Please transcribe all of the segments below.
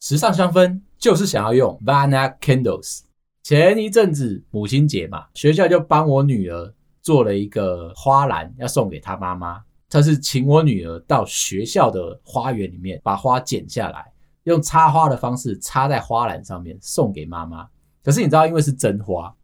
时尚香氛就是想要用 Vanna Candles。前一阵子母亲节嘛，学校就帮我女儿做了一个花篮，要送给她妈妈。她是请我女儿到学校的花园里面把花剪下来，用插花的方式插在花篮上面送给妈妈。可是你知道，因为是真花，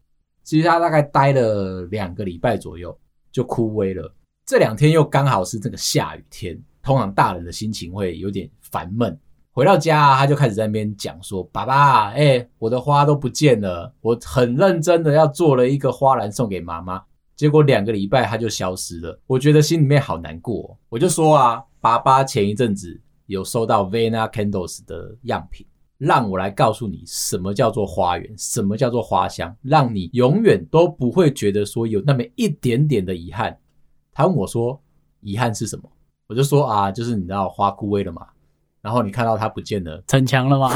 其实她大概待了两个礼拜左右就枯萎了。这两天又刚好是这个下雨天，通常大人的心情会有点烦闷。回到家啊，他就开始在那边讲说：“爸爸，哎，我的花都不见了，我很认真的要做了一个花篮送给妈妈，结果两个礼拜它就消失了，我觉得心里面好难过。”我就说啊，爸爸前一阵子有收到 Vena Candles 的样品，让我来告诉你什么叫做花园，什么叫做花香，让你永远都不会觉得说有那么一点点的遗憾。他问我说：“遗憾是什么？”我就说啊，就是你知道花枯萎了嘛。然后你看到它不见了，逞强了吗？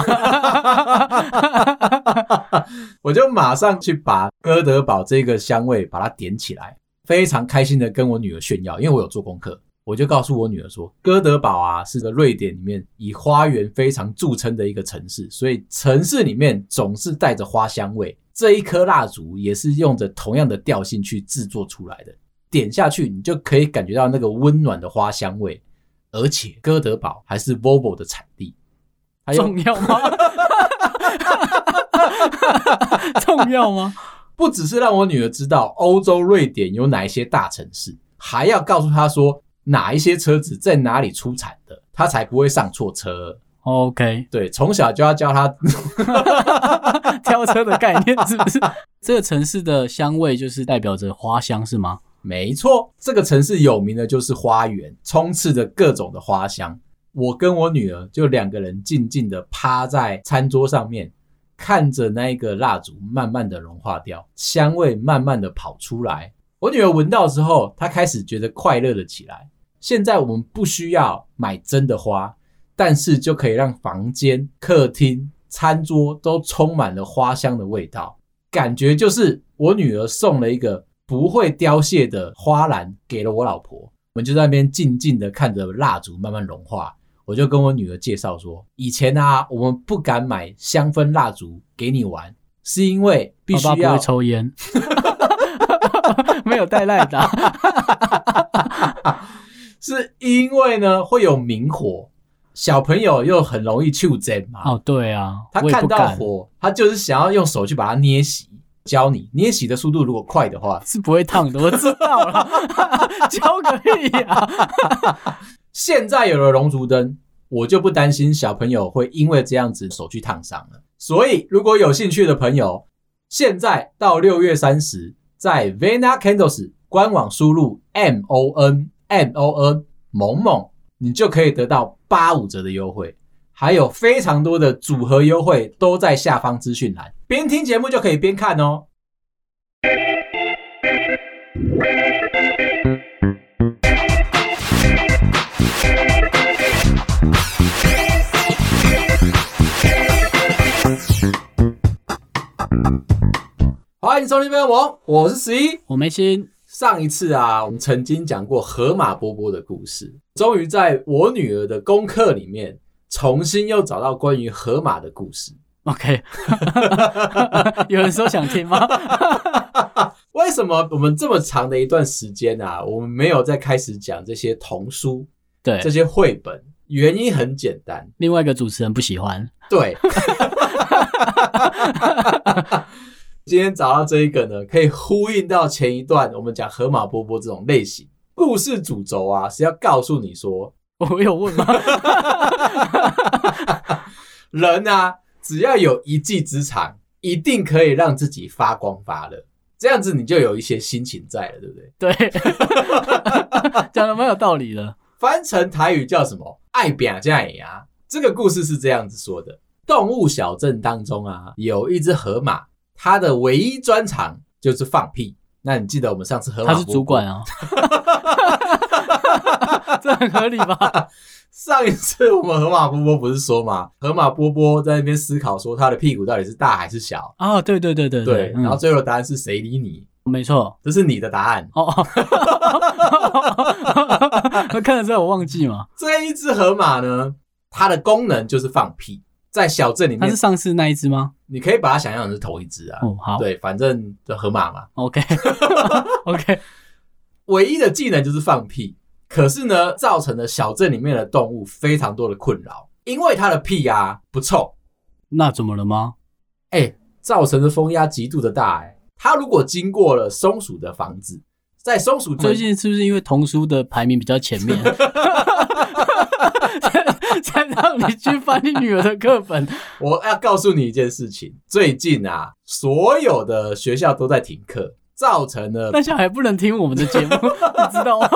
我就马上去把哥德堡这个香味把它点起来，非常开心的跟我女儿炫耀，因为我有做功课，我就告诉我女儿说，哥德堡啊是个瑞典里面以花园非常著称的一个城市，所以城市里面总是带着花香味。这一颗蜡烛也是用着同样的调性去制作出来的，点下去你就可以感觉到那个温暖的花香味。而且哥德堡还是 Volvo 的产地，重要吗？重要吗？不只是让我女儿知道欧洲瑞典有哪一些大城市，还要告诉她说哪一些车子在哪里出产的，她才不会上错车。OK，对，从小就要教她 挑车的概念，是不是？这个城市的香味就是代表着花香，是吗？没错，这个城市有名的就是花园，充斥着各种的花香。我跟我女儿就两个人静静的趴在餐桌上面，看着那一个蜡烛慢慢的融化掉，香味慢慢的跑出来。我女儿闻到之后，她开始觉得快乐了起来。现在我们不需要买真的花，但是就可以让房间、客厅、餐桌都充满了花香的味道，感觉就是我女儿送了一个。不会凋谢的花篮给了我老婆，我们就在那边静静的看着蜡烛慢慢融化。我就跟我女儿介绍说，以前啊，我们不敢买香氛蜡烛给你玩，是因为必须要抽烟，没有带赖的，是因为呢会有明火，小朋友又很容易触电嘛。哦，对啊，他看到火，他就是想要用手去把它捏熄。教你捏洗的速度如果快的话，是不会烫的。我知道了，教可以啊。现在有了龙烛灯，我就不担心小朋友会因为这样子手去烫伤了。所以如果有兴趣的朋友，现在到六月三十，在 Vena Candles 官网输入 M O N M O N 萌萌，你就可以得到八五折的优惠。还有非常多的组合优惠都在下方资讯栏，边听节目就可以边看哦。欢迎收听《边缘王》，我是十一，我没心。上一次啊，我们曾经讲过河马波波的故事，终于在我女儿的功课里面。重新又找到关于河马的故事。OK，有人说想听吗？为什么我们这么长的一段时间啊，我们没有再开始讲这些童书？对，这些绘本，原因很简单，另外一个主持人不喜欢。对，今天找到这一个呢，可以呼应到前一段我们讲河马波波这种类型故事主轴啊，是要告诉你说。我有问吗？人啊，只要有一技之长，一定可以让自己发光发热。这样子你就有一些心情在了，对不对？对，讲的蛮有道理的。翻成台语叫什么？爱拼才会赢。这个故事是这样子说的：动物小镇当中啊，有一只河马，它的唯一专长就是放屁。那你记得我们上次河马波波，他是主管啊。这很合理吧？上一次我们河马波波不是说嘛，河马波波在那边思考说他的屁股到底是大还是小啊、哦？对对对对对，然后最后的答案是谁理你？没错，这是你的答案哦。那看得出来我忘记嘛？这一只河马呢，它的功能就是放屁。在小镇里面，它是上次那一只吗？你可以把它想象成是同一只啊。哦，好，对，反正就河马嘛。OK，OK，唯一的技能就是放屁，可是呢，造成了小镇里面的动物非常多的困扰，因为它的屁啊不臭。那怎么了吗？哎、欸，造成的风压极度的大、欸。哎，它如果经过了松鼠的房子，在松鼠最近是不是因为童书的排名比较前面？才让你去翻你女儿的课本。我要告诉你一件事情，最近啊，所有的学校都在停课，造成了那小孩不能听我们的节目，你知道吗？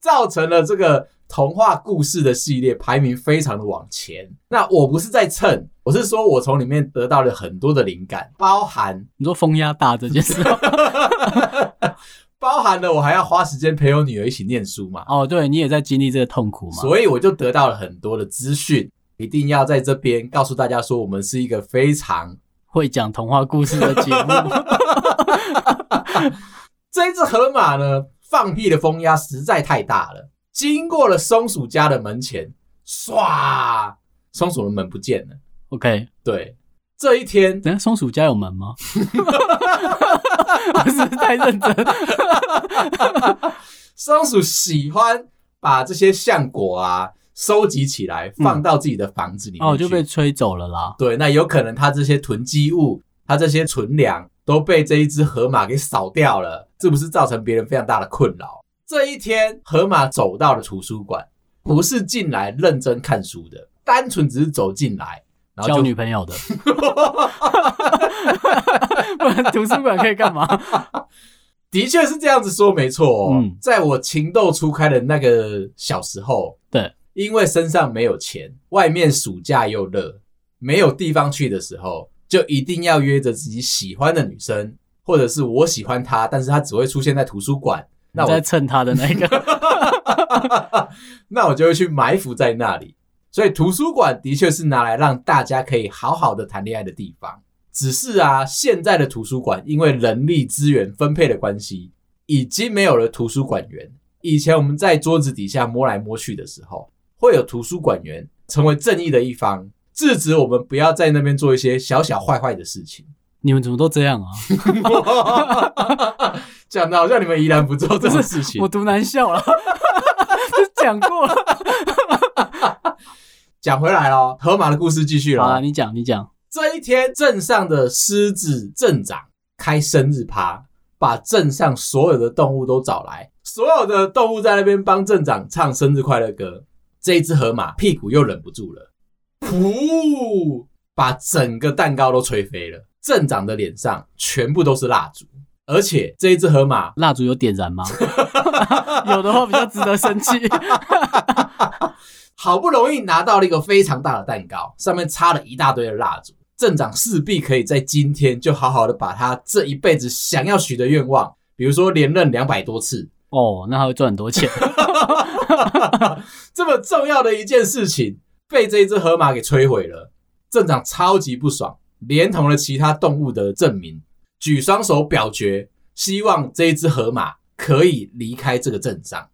造成了这个童话故事的系列排名非常的往前。那我不是在蹭，我是说我从里面得到了很多的灵感，包含你说风压大这件事。包含了我还要花时间陪我女儿一起念书嘛？哦，对，你也在经历这个痛苦嘛？所以我就得到了很多的资讯，一定要在这边告诉大家说，我们是一个非常会讲童话故事的节目。这一只河马呢，放屁的风压实在太大了，经过了松鼠家的门前，唰，松鼠的门不见了。OK，对。这一天，等下松鼠家有门吗？不是太认真。松鼠喜欢把这些橡果啊收集起来，放到自己的房子里面、嗯、哦，就被吹走了啦。对，那有可能它这些囤积物，它这些存粮都被这一只河马给扫掉了，是不是造成别人非常大的困扰？这一天，河马走到了图书馆，不是进来认真看书的，单纯只是走进来。交女朋友的，不然图书馆可以干嘛？的确是这样子说，没错哦。嗯，在我情窦初开的那个小时候，对，因为身上没有钱，外面暑假又热，没有地方去的时候，就一定要约着自己喜欢的女生，或者是我喜欢她，但是她只会出现在图书馆。那我在蹭她的那个，那我就会去埋伏在那里。所以图书馆的确是拿来让大家可以好好的谈恋爱的地方。只是啊，现在的图书馆因为人力资源分配的关系，已经没有了图书馆员。以前我们在桌子底下摸来摸去的时候，会有图书馆员成为正义的一方，制止我们不要在那边做一些小小坏坏的事情。你们怎么都这样啊？讲的好像你们依然不做这种事情。我读难笑了，讲过了。讲回来了，河马的故事继续了。好啊，你讲，你讲。这一天，镇上的狮子镇长开生日趴，把镇上所有的动物都找来，所有的动物在那边帮镇长唱生日快乐歌。这一只河马屁股又忍不住了，噗，把整个蛋糕都吹飞了。镇长的脸上全部都是蜡烛，而且这一只河马蜡烛有点燃吗？有的话比较值得生气。好不容易拿到了一个非常大的蛋糕，上面插了一大堆的蜡烛。镇长势必可以在今天就好好的把他这一辈子想要许的愿望，比如说连任两百多次哦，那他会赚很多钱。这么重要的一件事情被这一只河马给摧毁了，镇长超级不爽，连同了其他动物的镇民举双手表决，希望这一只河马可以离开这个镇上。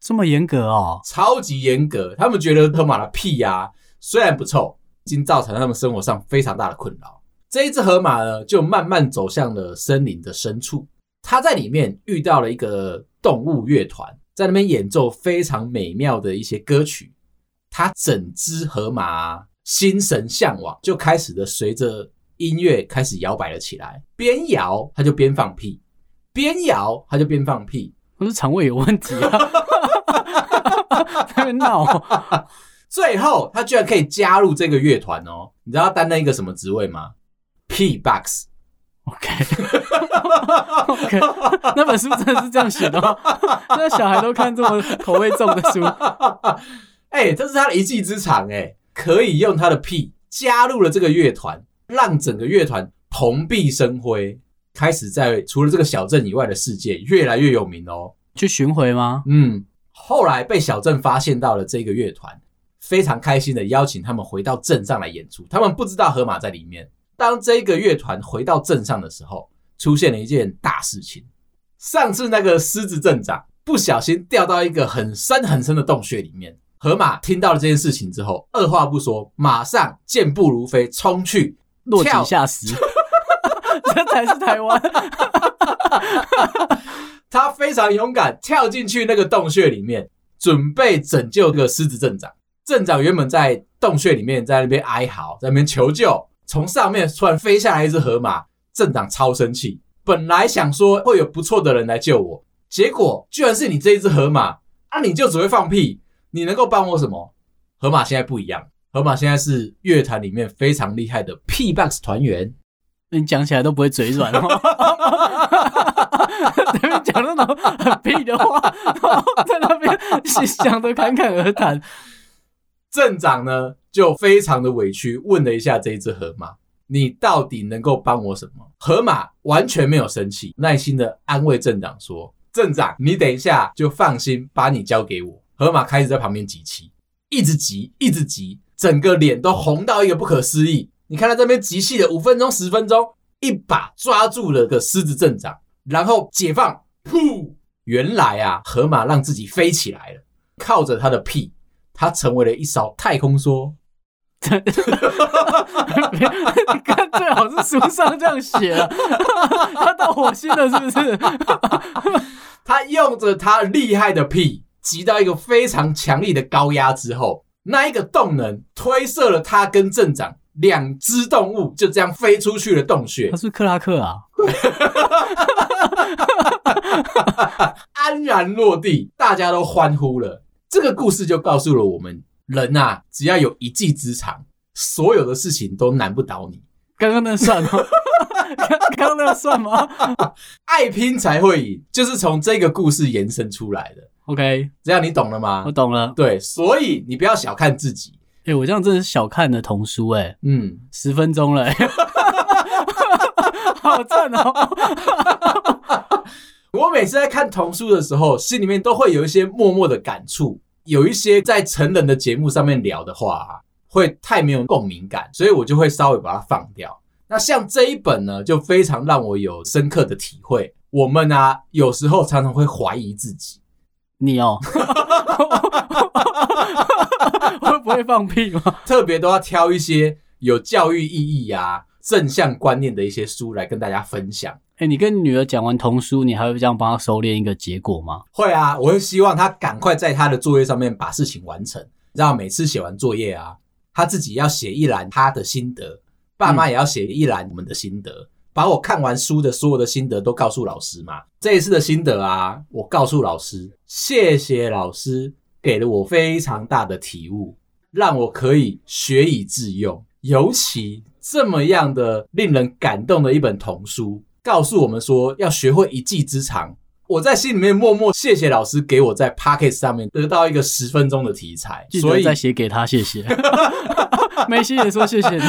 这么严格哦，超级严格。他们觉得河马的屁呀、啊，虽然不臭，已经造成了他们生活上非常大的困扰。这一只河马呢，就慢慢走向了森林的深处。它在里面遇到了一个动物乐团，在那边演奏非常美妙的一些歌曲。它整只河马心神向往，就开始的随着音乐开始摇摆了起来。边摇，它就边放屁；边摇，它就边放屁。不是肠胃有问题啊！在那边闹，最后他居然可以加入这个乐团哦！你知道他担任一个什么职位吗？P box。OK，OK，那本书真的是这样写的吗？那小孩都看这么口味重的书，哎、欸，这是他的一技之长哎，可以用他的屁加入了这个乐团，让整个乐团蓬荜生辉。开始在除了这个小镇以外的世界越来越有名哦。去巡回吗？嗯，后来被小镇发现到了这个乐团，非常开心的邀请他们回到镇上来演出。他们不知道河马在里面。当这个乐团回到镇上的时候，出现了一件大事情。上次那个狮子镇长不小心掉到一个很深很深的洞穴里面，河马听到了这件事情之后，二话不说，马上健步如飞，冲去落井下石。这才是台湾。他非常勇敢，跳进去那个洞穴里面，准备拯救这个狮子镇长。镇长原本在洞穴里面，在那边哀嚎，在那边求救。从上面突然飞下来一只河马，镇长超生气。本来想说会有不错的人来救我，结果居然是你这一只河马啊！你就只会放屁，你能够帮我什么？河马现在不一样，河马现在是乐团里面非常厉害的 P-box 团员。你讲起来都不会嘴软哦，在 那边讲那种很屁的话，然 后在那边想的侃侃而谈。镇长呢就非常的委屈，问了一下这一只河马：“你到底能够帮我什么？”河马完全没有生气，耐心的安慰镇长说：“镇长，你等一下就放心，把你交给我。”河马开始在旁边集气，一直急，一直急，整个脸都红到一个不可思议。你看他这边集气了五分钟、十分钟，一把抓住了个狮子镇长，然后解放，噗！原来啊，河马让自己飞起来了，靠着他的屁，他成为了一艘太空梭。你看，最好是书上这样写了，他到火星了，是不是？他用着他厉害的屁，挤到一个非常强力的高压之后，那一个动能推射了他跟镇长。两只动物就这样飞出去了洞穴。他是克拉克啊，安然落地，大家都欢呼了。这个故事就告诉了我们，人啊，只要有一技之长，所有的事情都难不倒你。刚刚那算吗？刚刚那算吗？爱拼才会赢，就是从这个故事延伸出来的。OK，这样你懂了吗？我懂了。对，所以你不要小看自己。哎、欸，我这样真的是小看的童书哎、欸，嗯，十分钟了、欸，好赞哦！我每次在看童书的时候，心里面都会有一些默默的感触。有一些在成人的节目上面聊的话、啊，会太没有共鸣感，所以我就会稍微把它放掉。那像这一本呢，就非常让我有深刻的体会。我们啊，有时候常常会怀疑自己，你哦。会不会放屁吗？特别都要挑一些有教育意义啊、正向观念的一些书来跟大家分享。哎、欸，你跟女儿讲完童书，你还会这样帮她收敛一个结果吗？会啊，我会希望她赶快在她的作业上面把事情完成。让每次写完作业啊，她自己要写一栏她的心得，爸妈也要写一栏我们的心得，嗯、把我看完书的所有的心得都告诉老师嘛。这一次的心得啊，我告诉老师，谢谢老师。给了我非常大的体悟，让我可以学以致用。尤其这么样的令人感动的一本童书，告诉我们说要学会一技之长。我在心里面默默谢谢老师，给我在 Podcast 上面得到一个十分钟的题材。所以再写给他谢谢。梅西也说谢谢你。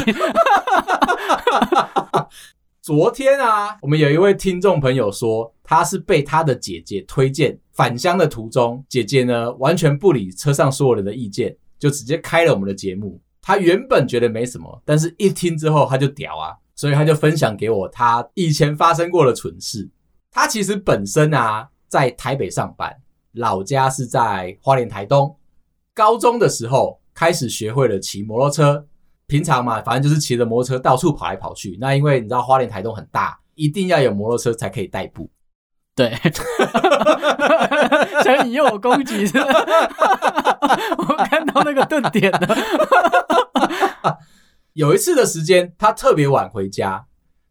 昨天啊，我们有一位听众朋友说，他是被他的姐姐推荐。返乡的途中，姐姐呢完全不理车上所有人的意见，就直接开了我们的节目。他原本觉得没什么，但是一听之后他就屌啊，所以他就分享给我他以前发生过的蠢事。他其实本身啊在台北上班，老家是在花莲台东。高中的时候开始学会了骑摩托车，平常嘛反正就是骑着摩托车到处跑来跑去。那因为你知道花莲台东很大，一定要有摩托车才可以代步。对，想引诱我攻击是吧？我看到那个顿点了。有一次的时间，他特别晚回家，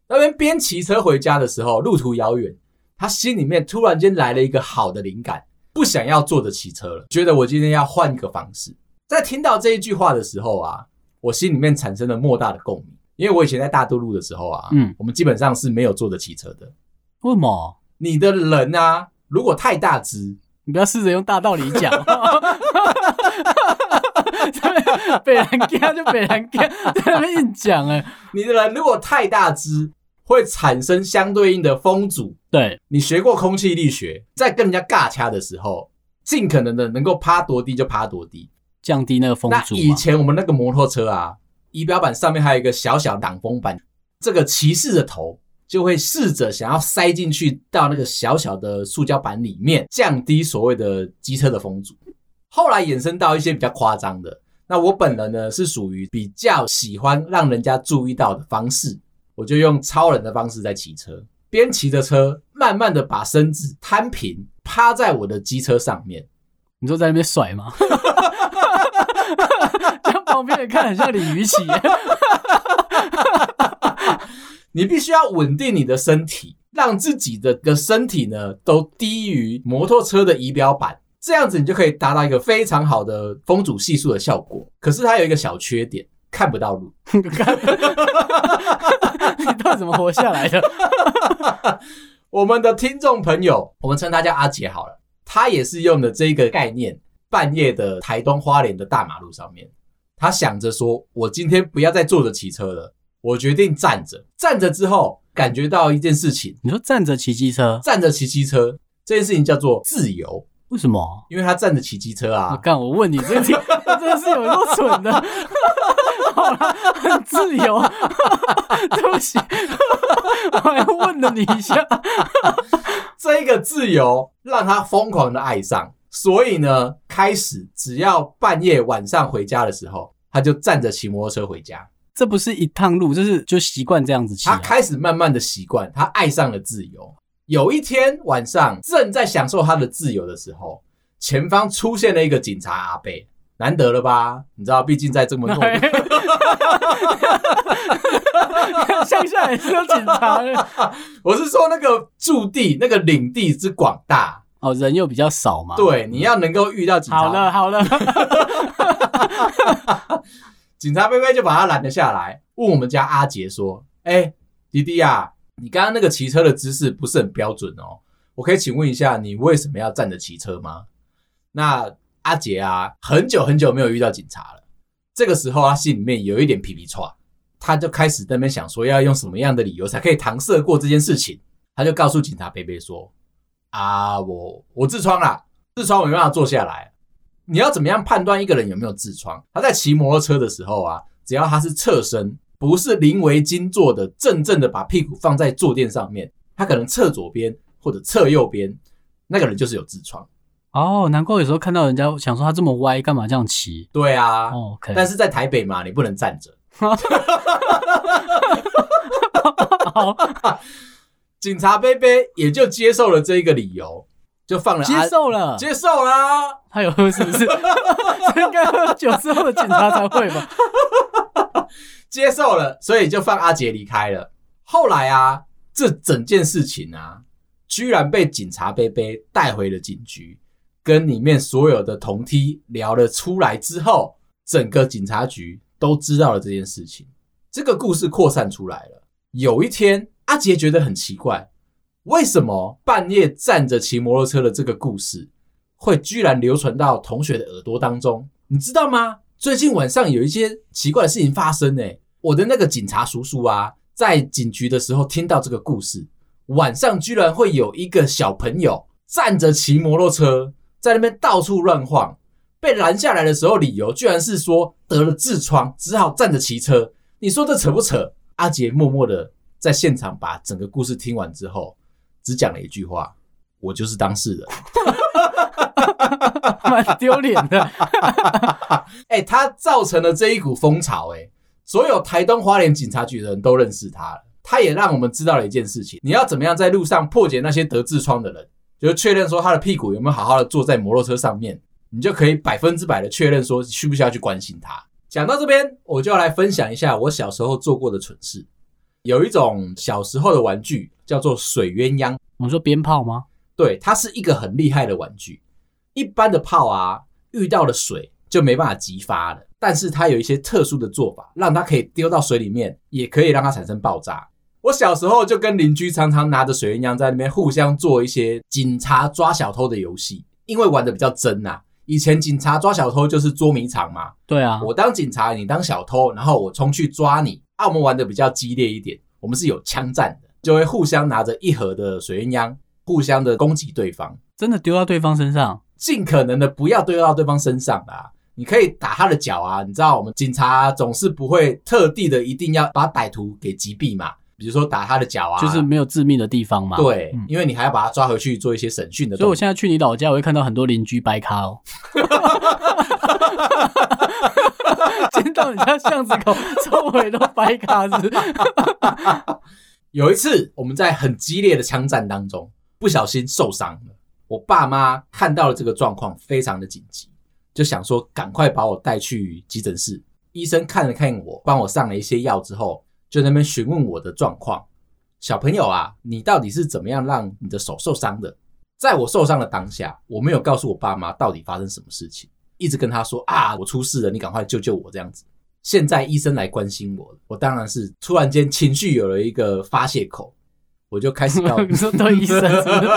那边边骑车回家的时候，路途遥远，他心里面突然间来了一个好的灵感，不想要坐着骑车了，觉得我今天要换一个方式。在听到这一句话的时候啊，我心里面产生了莫大的共鸣，因为我以前在大都路的时候啊，嗯，我们基本上是没有坐着骑车的。为什么？你的人啊，如果太大只，你不要试着用大道理讲。北兰干就北兰干，在那边硬讲哎。你的人如果太大只，会产生相对应的风阻。对，你学过空气力学，在跟人家尬掐的时候，尽可能的能够趴多低就趴多低，降低那个风阻。那以前我们那个摩托车啊，仪表板上面还有一个小小挡风板，这个骑士的头。就会试着想要塞进去到那个小小的塑胶板里面，降低所谓的机车的风阻。后来衍生到一些比较夸张的。那我本人呢，是属于比较喜欢让人家注意到的方式，我就用超人的方式在骑车，边骑着车，慢慢的把身子摊平，趴在我的机车上面。你说在那边甩吗？在旁边人看很像李鱼琦。你必须要稳定你的身体，让自己的的身体呢都低于摩托车的仪表板，这样子你就可以达到一个非常好的风阻系数的效果。可是它有一个小缺点，看不到路。你到底怎么活下来的？我们的听众朋友，我们称他叫阿杰好了。他也是用的这个概念，半夜的台东花莲的大马路上面，他想着说：“我今天不要再坐着骑车了，我决定站着。站着之后，感觉到一件事情。你说站着骑机车，站着骑机车这件事情叫做自由。为什么？因为他站着骑机车啊。我干，我问你这真的是有多蠢的。好了，很自由。对不起，我还问了你一下。”这个自由让他疯狂的爱上，所以呢，开始只要半夜晚上回家的时候，他就站着骑摩托车回家。这不是一趟路，就是就习惯这样子骑啊。他开始慢慢的习惯，他爱上了自由。有一天晚上，正在享受他的自由的时候，前方出现了一个警察阿贝。难得了吧？你知道，毕竟在这么多，乡下也是有警察。我是说，那个驻地、那个领地之广大哦，人又比较少嘛。对，你要能够遇到警察。好了好了，警察贝贝就把他拦了下来，问我们家阿杰说：“哎、欸，弟弟啊，你刚刚那个骑车的姿势不是很标准哦，我可以请问一下，你为什么要站着骑车吗？”那。阿杰啊，很久很久没有遇到警察了。这个时候，他心里面有一点皮皮剉，他就开始在那边想说，要用什么样的理由才可以搪塞过这件事情。他就告诉警察贝贝说：“啊，我我痔疮啦，痔疮我没办法坐下来。你要怎么样判断一个人有没有痔疮？他在骑摩托车的时候啊，只要他是侧身，不是临危经坐的，正正的把屁股放在坐垫上面，他可能侧左边或者侧右边，那个人就是有痔疮。”哦，难怪有时候看到人家想说他这么歪，干嘛这样骑？对啊，但是在台北嘛，你不能站着。好，警察贝贝也就接受了这一个理由，就放了。接受了，接受啦。他有喝是不是？应该喝酒之后的警察才会吧？接受了，所以就放阿杰离开了。后来啊，这整件事情啊，居然被警察贝贝带回了警局。跟里面所有的同梯聊了出来之后，整个警察局都知道了这件事情。这个故事扩散出来了。有一天，阿杰觉得很奇怪，为什么半夜站着骑摩托车的这个故事，会居然流传到同学的耳朵当中？你知道吗？最近晚上有一些奇怪的事情发生诶。我的那个警察叔叔啊，在警局的时候听到这个故事，晚上居然会有一个小朋友站着骑摩托车。在那边到处乱晃，被拦下来的时候，理由居然是说得了痔疮，只好站着骑车。你说这扯不扯？阿杰默默的在现场把整个故事听完之后，只讲了一句话：“我就是当事人。”蛮丢脸的。哎、欸，他造成了这一股风潮、欸，哎，所有台东花莲警察局的人都认识他了。他也让我们知道了一件事情：你要怎么样在路上破解那些得痔疮的人。就确认说他的屁股有没有好好的坐在摩托车上面，你就可以百分之百的确认说需不需要去关心他。讲到这边，我就要来分享一下我小时候做过的蠢事。有一种小时候的玩具叫做水鸳鸯，我们说鞭炮吗？对，它是一个很厉害的玩具。一般的炮啊，遇到了水就没办法激发了，但是它有一些特殊的做法，让它可以丢到水里面，也可以让它产生爆炸。我小时候就跟邻居常常拿着水鸳鸯在那边互相做一些警察抓小偷的游戏，因为玩的比较真呐。以前警察抓小偷就是捉迷藏嘛，对啊，我当警察，你当小偷，然后我冲去抓你。啊，我们玩的比较激烈一点，我们是有枪战的，就会互相拿着一盒的水鸳鸯，互相的攻击对方，真的丢到对方身上，尽可能的不要丢到对方身上啊。你可以打他的脚啊，你知道我们警察总是不会特地的一定要把歹徒给击毙嘛。比如说打他的脚啊，就是没有致命的地方嘛。对，嗯、因为你还要把他抓回去做一些审讯的。所以我现在去你老家，我会看到很多邻居掰咖哦。见到你家巷子口周围都掰咖子。有一次，我们在很激烈的枪战当中，不小心受伤了。我爸妈看到了这个状况，非常的紧急，就想说赶快把我带去急诊室。医生看了看我，帮我上了一些药之后，就在那边询问我的状况。小朋友啊，你到底是怎么样让你的手受伤的？在我受伤的当下，我没有告诉我爸妈到底发生什么事情，一直跟他说啊，我出事了，你赶快救救我这样子。现在医生来关心我了，我当然是突然间情绪有了一个发泄口，我就开始告诉你说对医生是不是，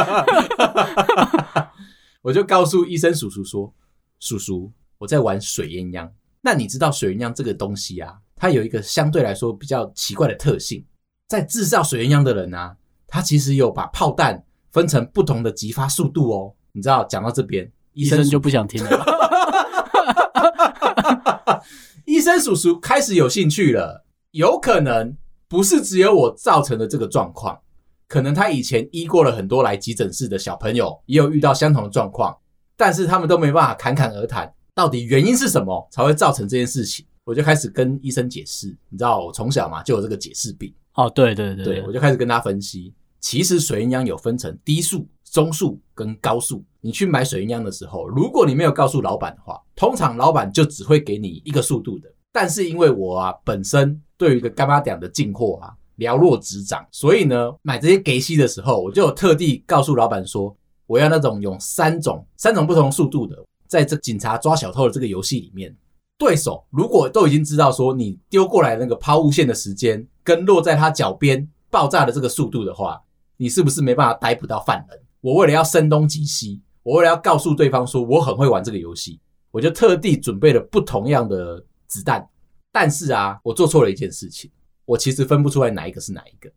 我就告诉医生叔叔说：“叔叔，我在玩水鸳鸯。那你知道水鸳鸯这个东西啊，它有一个相对来说比较奇怪的特性，在制造水鸳鸯的人啊，他其实有把炮弹分成不同的击发速度哦。你知道，讲到这边，医生就不想听了。”医生叔叔开始有兴趣了，有可能不是只有我造成的这个状况，可能他以前医过了很多来急诊室的小朋友，也有遇到相同的状况，但是他们都没办法侃侃而谈，到底原因是什么才会造成这件事情？我就开始跟医生解释，你知道我从小嘛就有这个解释病，哦，对对对，对，我就开始跟他分析，其实水鸳鸯有分成低速。中速跟高速，你去买水鸳鸯的时候，如果你没有告诉老板的话，通常老板就只会给你一个速度的。但是因为我啊本身对于一个干妈店的进货啊了若指掌，所以呢买这些给息的时候，我就有特地告诉老板说，我要那种用三种三种不同速度的，在这警察抓小偷的这个游戏里面，对手如果都已经知道说你丢过来那个抛物线的时间跟落在他脚边爆炸的这个速度的话，你是不是没办法逮捕到犯人？我为了要声东击西，我为了要告诉对方说我很会玩这个游戏，我就特地准备了不同样的子弹。但是啊，我做错了一件事情，我其实分不出来哪一个是哪一个。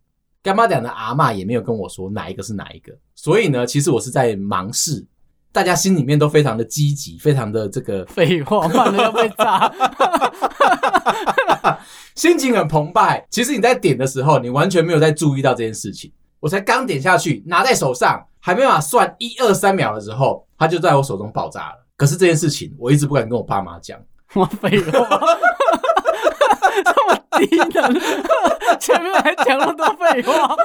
柑仔店的阿嬷也没有跟我说哪一个是哪一个，所以呢，其实我是在盲试。大家心里面都非常的积极，非常的这个废话，慢了要被炸，心情很澎湃。其实你在点的时候，你完全没有在注意到这件事情。我才刚点下去，拿在手上，还没办法算一二三秒的时候，它就在我手中爆炸了。可是这件事情，我一直不敢跟我爸妈讲。我废话，这么低能，前面还讲那么多废话。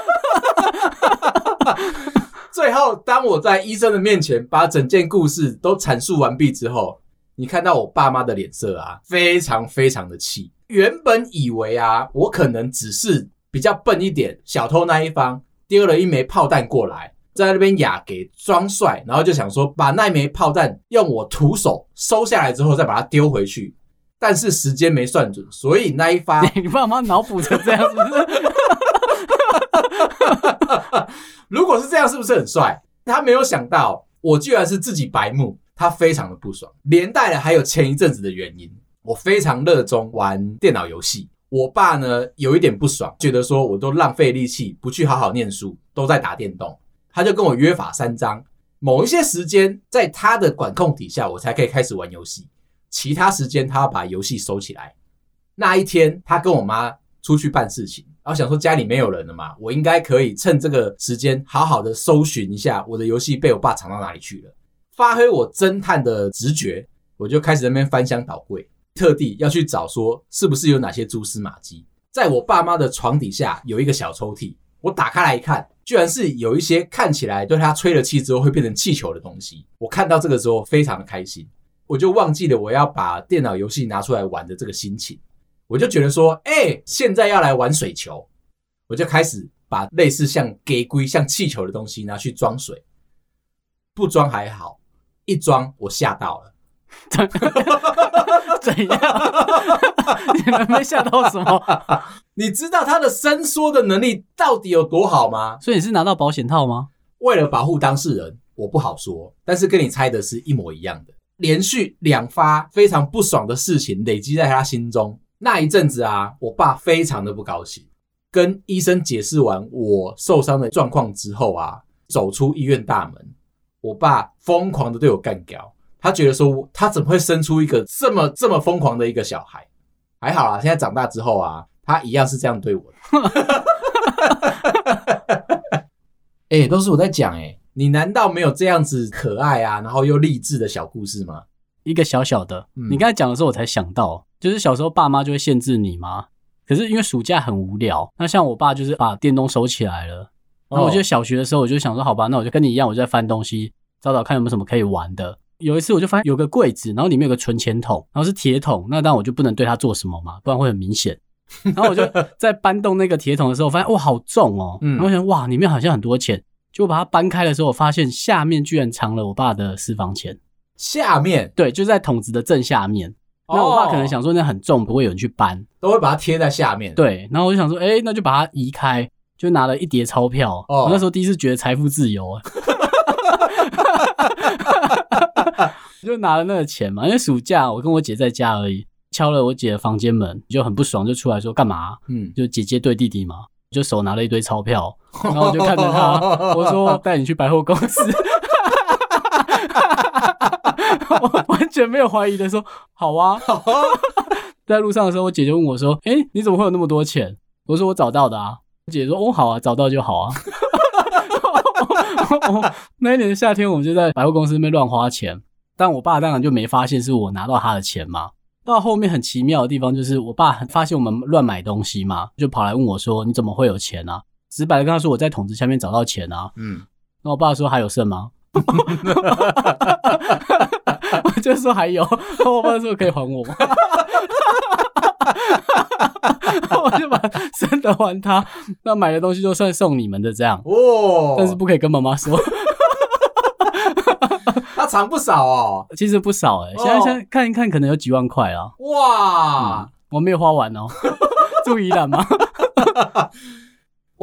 最后，当我在医生的面前把整件故事都阐述完毕之后，你看到我爸妈的脸色啊，非常非常的气。原本以为啊，我可能只是比较笨一点，小偷那一方。丢了一枚炮弹过来，在那边哑给装帅，然后就想说把那枚炮弹用我徒手收下来之后再把它丢回去，但是时间没算准，所以那一发 你爸妈脑补成这样子？如果是这样，是不是很帅？他没有想到我居然是自己白目，他非常的不爽，连带了还有前一阵子的原因，我非常热衷玩电脑游戏。我爸呢有一点不爽，觉得说我都浪费力气，不去好好念书，都在打电动。他就跟我约法三章，某一些时间在他的管控底下，我才可以开始玩游戏，其他时间他要把游戏收起来。那一天，他跟我妈出去办事情，然后想说家里没有人了嘛，我应该可以趁这个时间好好的搜寻一下我的游戏被我爸藏到哪里去了。发挥我侦探的直觉，我就开始那边翻箱倒柜。特地要去找说是不是有哪些蛛丝马迹，在我爸妈的床底下有一个小抽屉，我打开来一看，居然是有一些看起来对他吹了气之后会变成气球的东西。我看到这个之后非常的开心，我就忘记了我要把电脑游戏拿出来玩的这个心情，我就觉得说，哎、欸，现在要来玩水球，我就开始把类似像给龟像气球的东西拿去装水，不装还好，一装我吓到了。怎样？你们没吓到什么？你知道它的伸缩的能力到底有多好吗？所以你是拿到保险套吗？为了保护当事人，我不好说。但是跟你猜的是一模一样的。连续两发非常不爽的事情累积在他心中。那一阵子啊，我爸非常的不高兴。跟医生解释完我受伤的状况之后啊，走出医院大门，我爸疯狂的对我干譙。他觉得说，他怎么会生出一个这么这么疯狂的一个小孩？还好啦，现在长大之后啊，他一样是这样对我的。哎、欸，都是我在讲哎，你难道没有这样子可爱啊，然后又励志的小故事吗？一个小小的，嗯、你刚才讲的时候，我才想到，就是小时候爸妈就会限制你嘛。可是因为暑假很无聊，那像我爸就是把电动收起来了。然后我记得小学的时候，我就想说，好吧，那我就跟你一样，我就在翻东西，找找看有没有什么可以玩的。有一次我就发现有个柜子，然后里面有个存钱筒，然后是铁桶，那当然我就不能对它做什么嘛，不然会很明显。然后我就在搬动那个铁桶的时候，发现哇，好重哦。嗯。然后我想哇，里面好像很多钱，就把它搬开的时候，我发现下面居然藏了我爸的私房钱。下面？对，就在桶子的正下面。那我爸可能想说那很重，不会有人去搬，都会把它贴在下面。对。然后我就想说，哎，那就把它移开，就拿了一叠钞票。哦。我那时候第一次觉得财富自由啊。就拿了那个钱嘛，因为暑假我跟我姐在家而已。敲了我姐的房间门，就很不爽，就出来说干嘛？嗯，就姐姐对弟弟嘛，就手拿了一堆钞票，然后我就看着他，我说带你去百货公司，我完全没有怀疑的说好啊，好啊。在路上的时候，我姐就问我说：“哎、欸，你怎么会有那么多钱？”我说：“我找到的啊。”我姐说：“哦，好啊，找到就好啊。”那一年的夏天，我们就在百货公司那边乱花钱，但我爸当然就没发现是我拿到他的钱嘛。到后面很奇妙的地方就是，我爸发现我们乱买东西嘛，就跑来问我说：“你怎么会有钱啊？”直白的跟他说：“我在桶子下面找到钱啊。”嗯，那我爸说：“还有剩吗？” 我就说：“还有。”我爸说：“可以还我吗？” 我就把真的还他，那买的东西就算送你们的这样。哦，但是不可以跟妈妈说。他藏不少哦，其实不少哎、欸，现在现在看一看，可能有几万块啊。哇、嗯，我没有花完哦，注意了吗？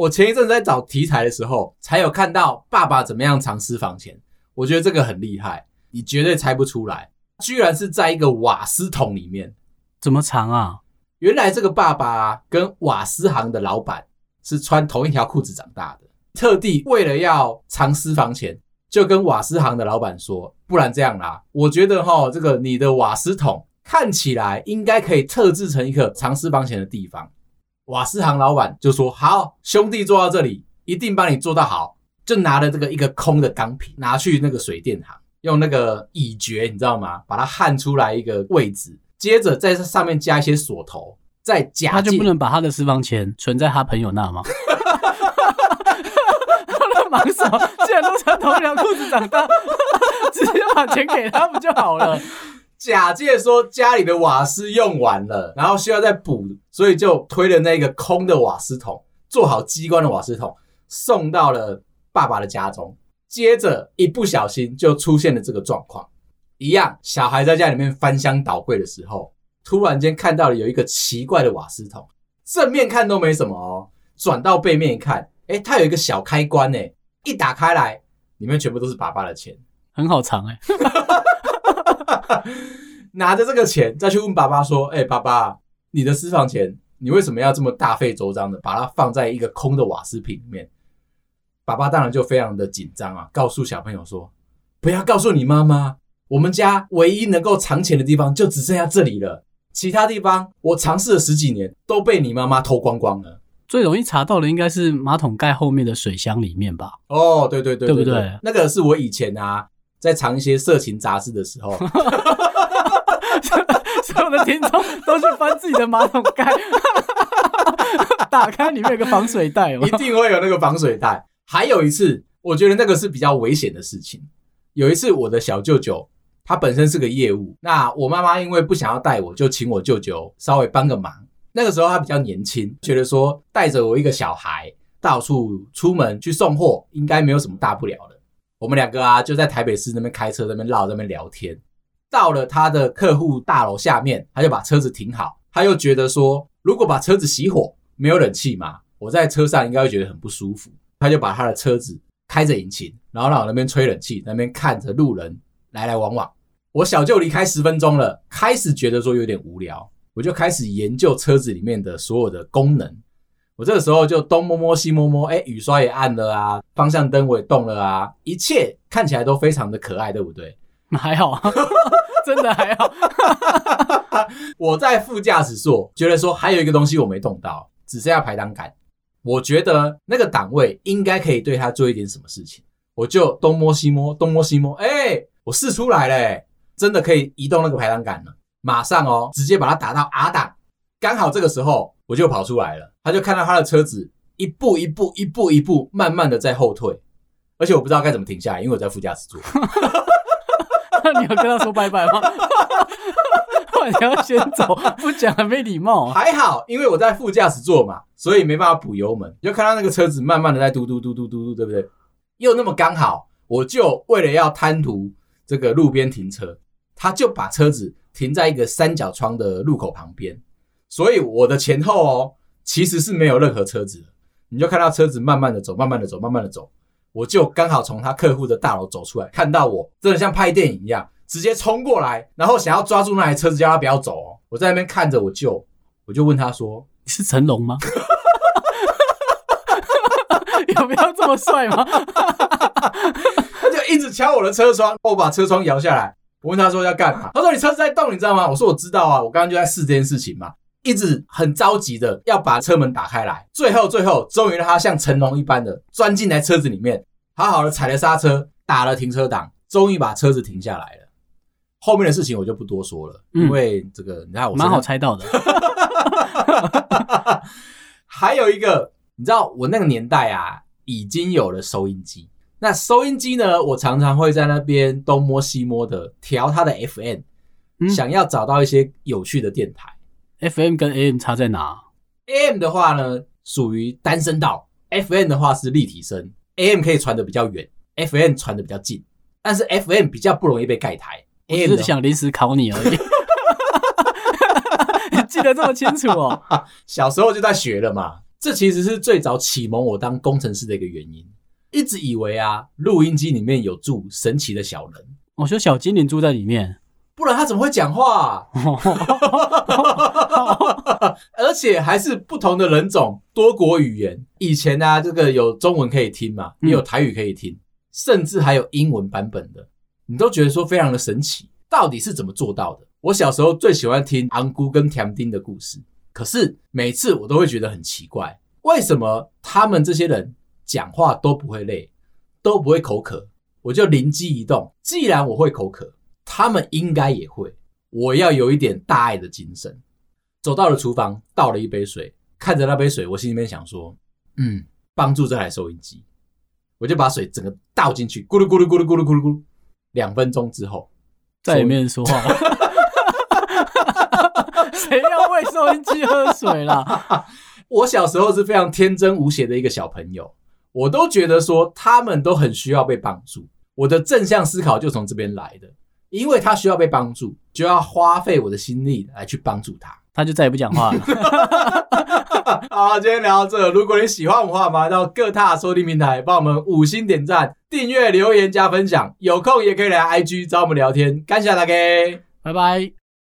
我前一阵子在找题材的时候，才有看到爸爸怎么样藏私房钱，我觉得这个很厉害，你绝对猜不出来，居然是在一个瓦斯桶里面，怎么藏啊？原来这个爸爸跟瓦斯行的老板是穿同一条裤子长大的，特地为了要藏私房钱。就跟瓦斯行的老板说，不然这样啦，我觉得哈，这个你的瓦斯桶看起来应该可以特制成一个藏私房钱的地方。瓦斯行老板就说：“好，兄弟做到这里，一定帮你做到好。”就拿了这个一个空的钢瓶，拿去那个水电行，用那个乙炔，你知道吗？把它焊出来一个位置，接着在这上面加一些锁头，再假他就不能把他的私房钱存在他朋友那吗？忙什么？既然都穿同一条裤子长大，直接把钱给他不就好了？假借说家里的瓦斯用完了，然后需要再补，所以就推了那个空的瓦斯桶，做好机关的瓦斯桶，送到了爸爸的家中。接着一不小心就出现了这个状况，一样，小孩在家里面翻箱倒柜的时候，突然间看到了有一个奇怪的瓦斯桶，正面看都没什么哦，转到背面一看，诶，它有一个小开关诶。一打开来，里面全部都是爸爸的钱，很好藏哎、欸。拿着这个钱再去问爸爸说：“哎、欸，爸爸，你的私房钱，你为什么要这么大费周章的把它放在一个空的瓦斯瓶里面？”爸爸当然就非常的紧张啊，告诉小朋友说：“不要告诉你妈妈，我们家唯一能够藏钱的地方就只剩下这里了，其他地方我尝试了十几年都被你妈妈偷光光了。”最容易查到的应该是马桶盖后面的水箱里面吧？哦，对对对，对不对？那个是我以前啊，在藏一些色情杂志的时候，所有的听众都去翻自己的马桶盖，打开里面有个防水袋，一定会有那个防水袋。还有一次，我觉得那个是比较危险的事情。有一次，我的小舅舅他本身是个业务，那我妈妈因为不想要带我，就请我舅舅稍微帮个忙。那个时候他比较年轻，觉得说带着我一个小孩到处出门去送货，应该没有什么大不了的。我们两个啊就在台北市那边开车，那边绕，那边聊天。到了他的客户大楼下面，他就把车子停好。他又觉得说，如果把车子熄火，没有冷气嘛，我在车上应该会觉得很不舒服。他就把他的车子开着引擎，然后让我那边吹冷气，那边看着路人来来往往。我小舅离开十分钟了，开始觉得说有点无聊。我就开始研究车子里面的所有的功能。我这个时候就东摸摸西摸摸，哎，雨刷也按了啊，方向灯我也动了啊，一切看起来都非常的可爱，对不对？还好啊，真的还好。我在副驾驶座觉得说还有一个东西我没动到，只剩下排挡杆。我觉得那个档位应该可以对它做一点什么事情，我就东摸西摸，东摸西摸，哎、欸，我试出来了、欸，真的可以移动那个排档杆了，马上哦，直接把它打到 R 档，刚好这个时候我就跑出来了，他就看到他的车子一步一步、一步一步慢慢的在后退，而且我不知道该怎么停下来，因为我在副驾驶座。你要跟他说拜拜吗？你要先走，不讲很没礼貌。还好，因为我在副驾驶座嘛，所以没办法补油门。就看到那个车子慢慢的在嘟嘟嘟嘟嘟嘟，对不对？又那么刚好，我就为了要贪图这个路边停车，他就把车子停在一个三角窗的路口旁边，所以我的前后哦，其实是没有任何车子的。你就看到车子慢慢的走，慢慢的走，慢慢的走。我就刚好从他客户的大楼走出来，看到我真的像拍电影一样，直接冲过来，然后想要抓住那台车子，叫他不要走哦。我在那边看着我舅，我就问他说：“你是成龙吗？有没有这么帅吗？” 他就一直敲我的车窗，我把车窗摇下来，我问他说要干嘛？他说：“你车子在动，你知道吗？”我说：“我知道啊，我刚刚就在试这件事情嘛。”一直很着急的要把车门打开来，最后最后终于让他像成龙一般的钻进来车子里面，好好的踩了刹车，打了停车档，终于把车子停下来了。后面的事情我就不多说了，嗯、因为这个你看我蛮好猜到的。还有一个，你知道我那个年代啊，已经有了收音机。那收音机呢，我常常会在那边东摸西摸的调它的 FM，、嗯、想要找到一些有趣的电台。FM 跟 AM 差在哪？AM 的话呢，属于单声道；FM 的话是立体声。AM 可以传得比较远，FM 传得比较近。但是 FM 比较不容易被盖台。我只是想临时考你而已。你记得这么清楚哦？小时候就在学了嘛。这其实是最早启蒙我当工程师的一个原因。一直以为啊，录音机里面有住神奇的小人。我说小精灵住在里面。不然他怎么会讲话？而且还是不同的人种，多国语言。以前呢、啊，这个有中文可以听嘛，也有台语可以听，嗯、甚至还有英文版本的，你都觉得说非常的神奇。到底是怎么做到的？我小时候最喜欢听昂姑跟甜丁的故事，可是每次我都会觉得很奇怪，为什么他们这些人讲话都不会累，都不会口渴？我就灵机一动，既然我会口渴。他们应该也会。我要有一点大爱的精神，走到了厨房，倒了一杯水，看着那杯水，我心里面想说：“嗯，帮助这台收音机。”我就把水整个倒进去，咕噜咕噜咕噜咕噜咕噜咕噜。两分钟之后，再也没人说话了。谁要为收音机喝水啦？我小时候是非常天真无邪的一个小朋友，我都觉得说他们都很需要被帮助。我的正向思考就从这边来的。因为他需要被帮助，就要花费我的心力来去帮助他，他就再也不讲话了。好，今天聊到这，如果你喜欢我们的话，麻烦到各大收听平台帮我们五星点赞、订阅、留言、加分享。有空也可以来 IG 找我们聊天。感谢大家，拜拜。